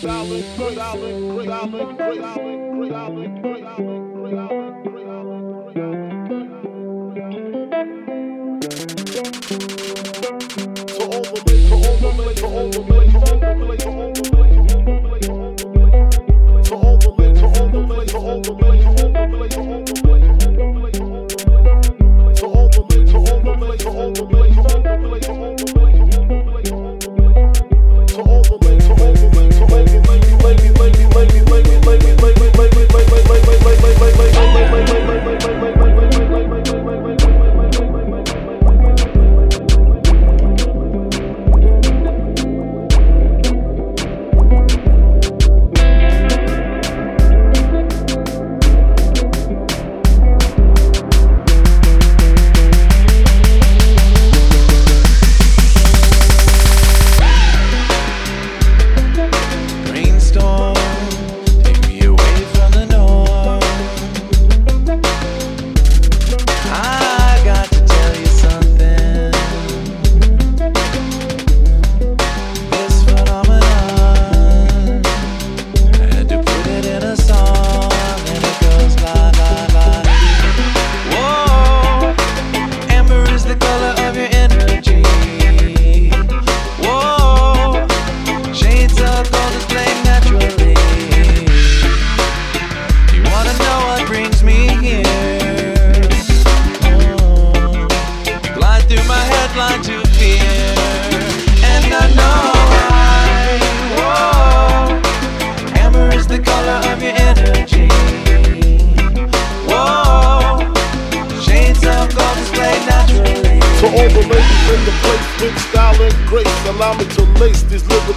solid, solid, solid, solid, solid, solid.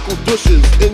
knuckle douches in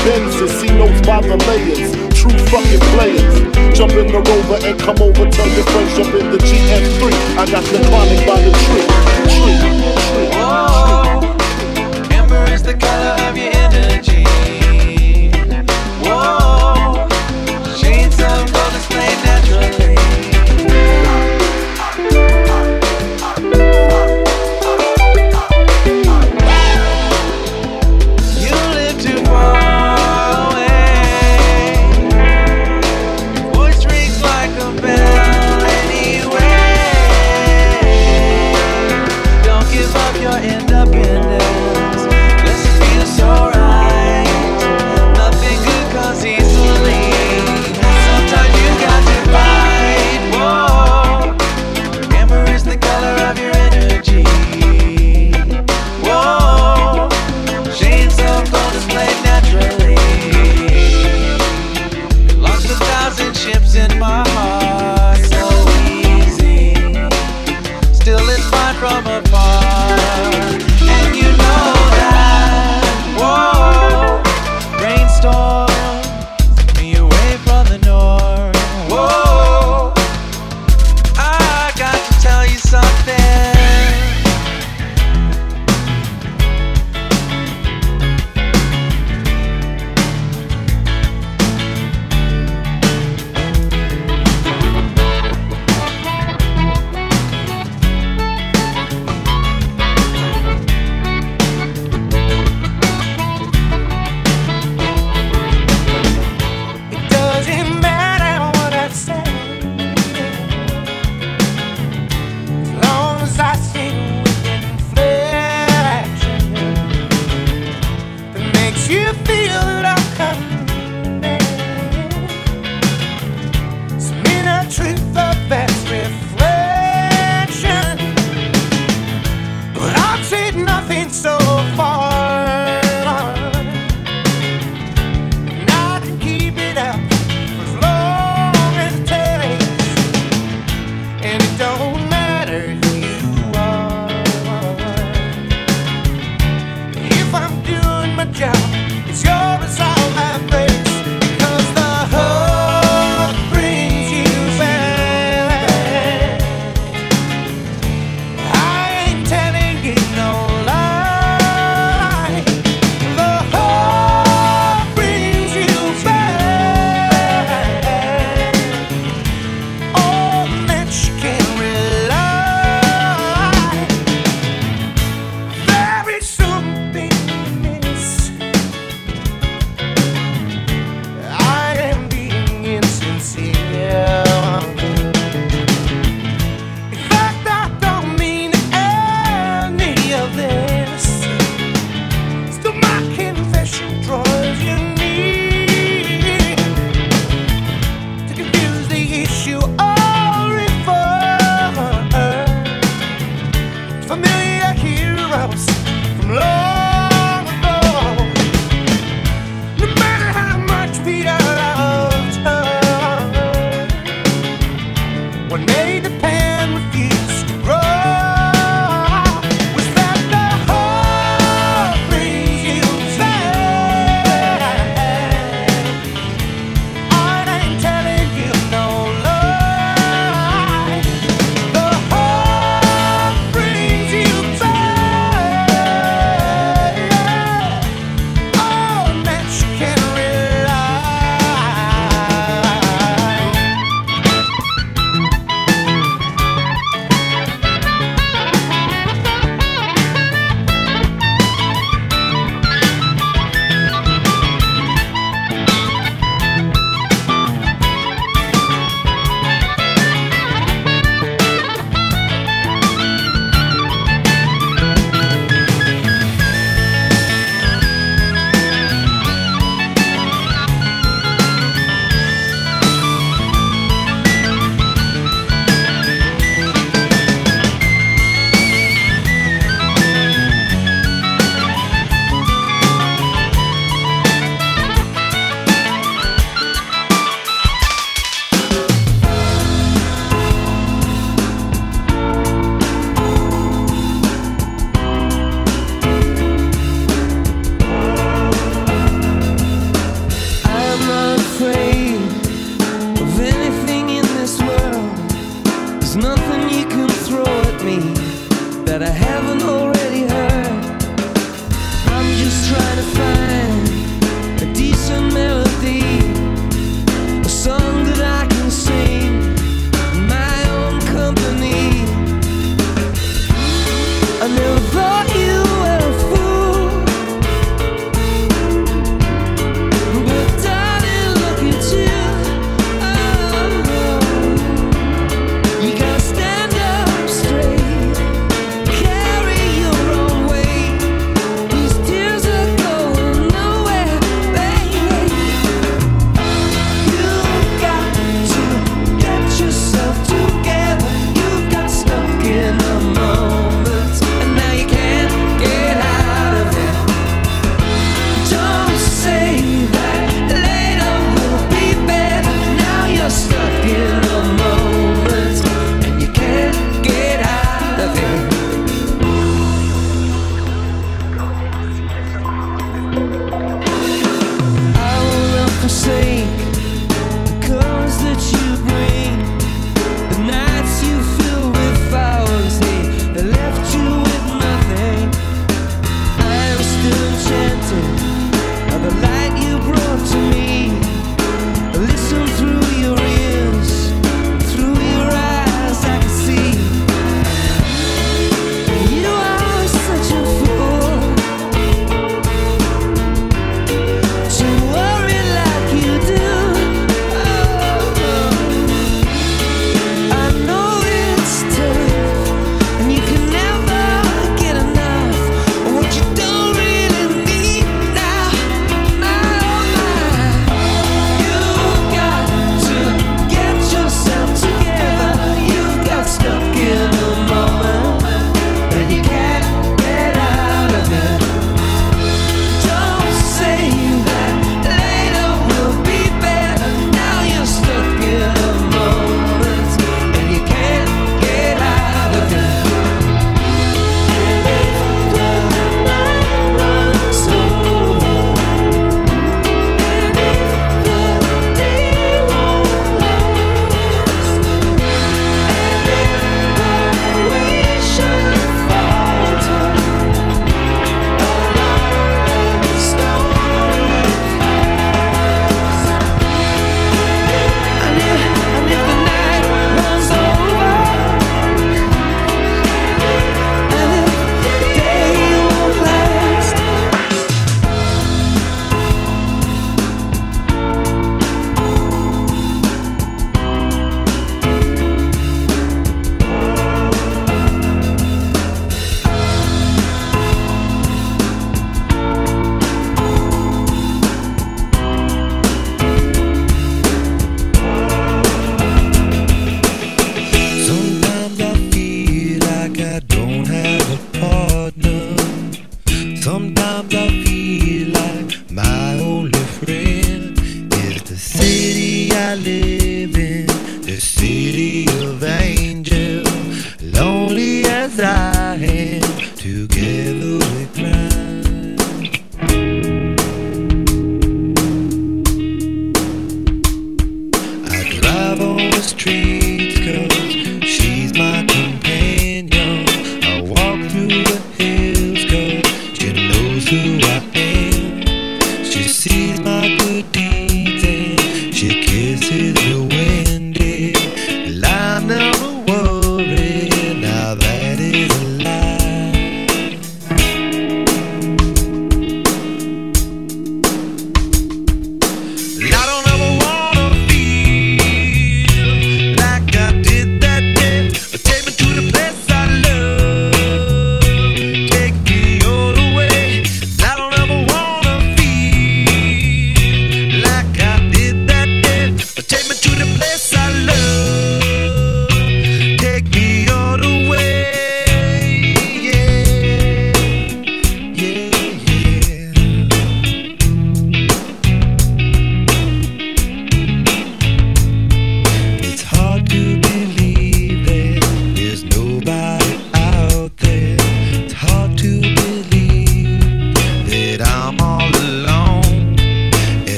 See notes by the layers. True fucking players. Jump in the rover and come over. Tell your friends jump in the GM3. I got the chronic by the. Tree. tree.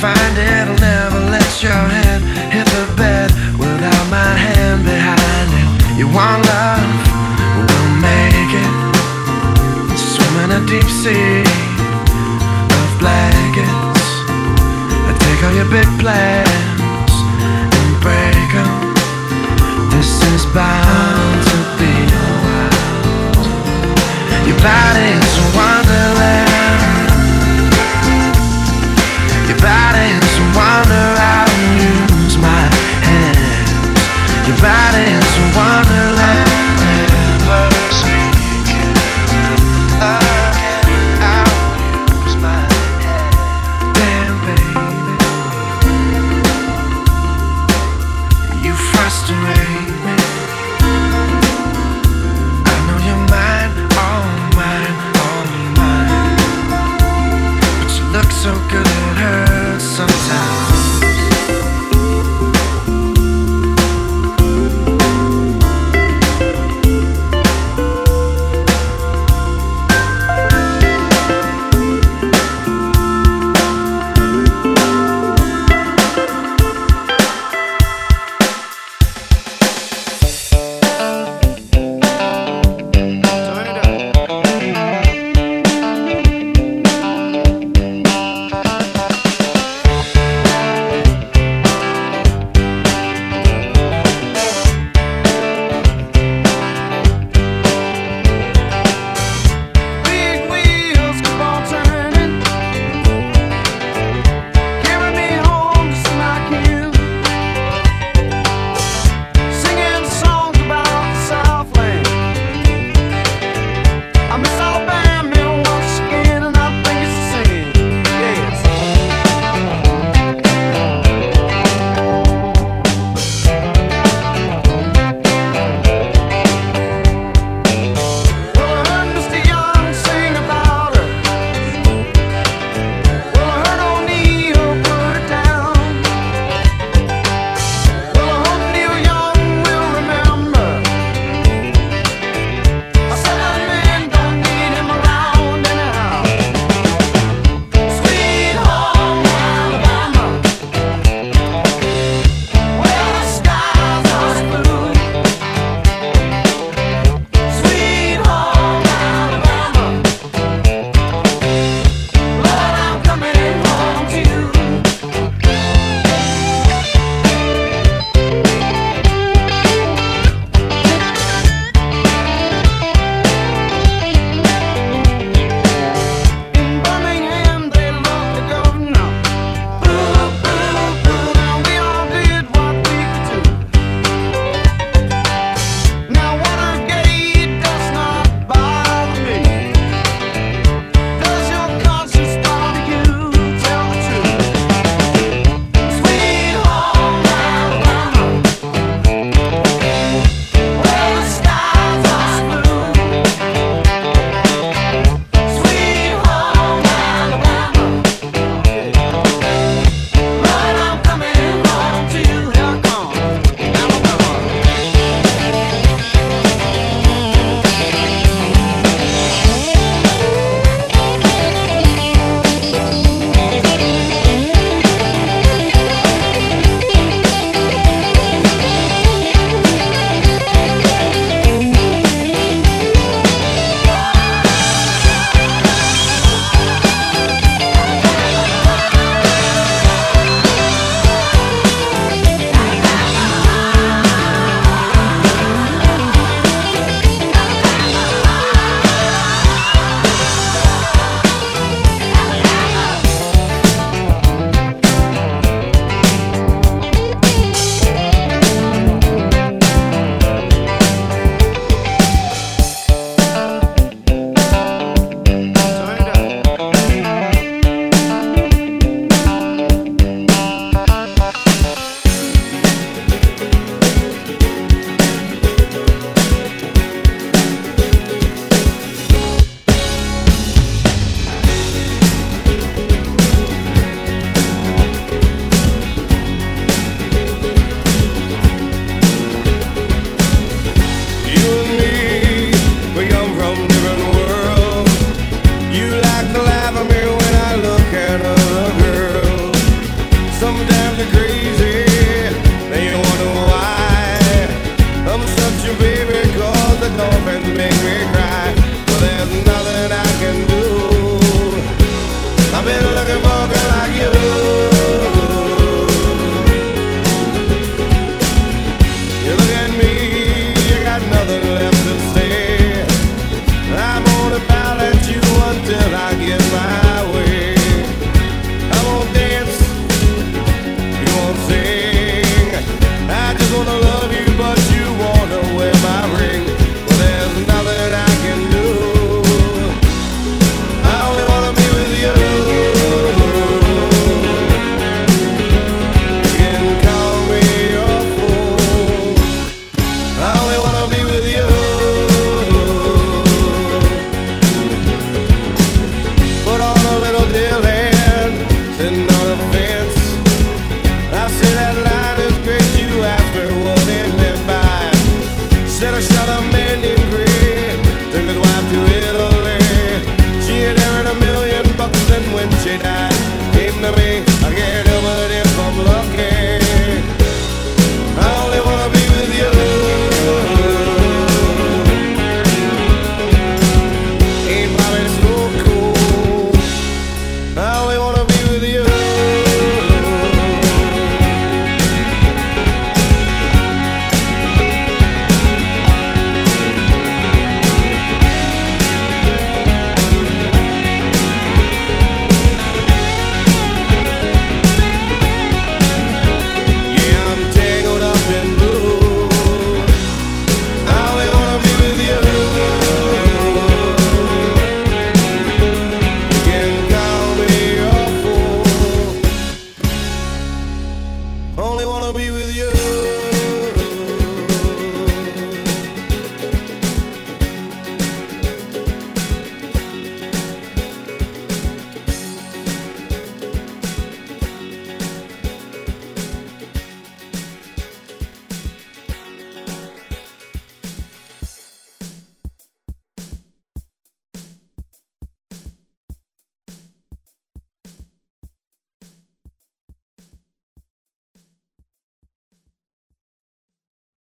find it, I'll never let your hand hit the bed without my hand behind it. You want love? We'll make it. Swim in a deep sea of blankets. I take all your big plans and break them. This is bound to be wild. Your body's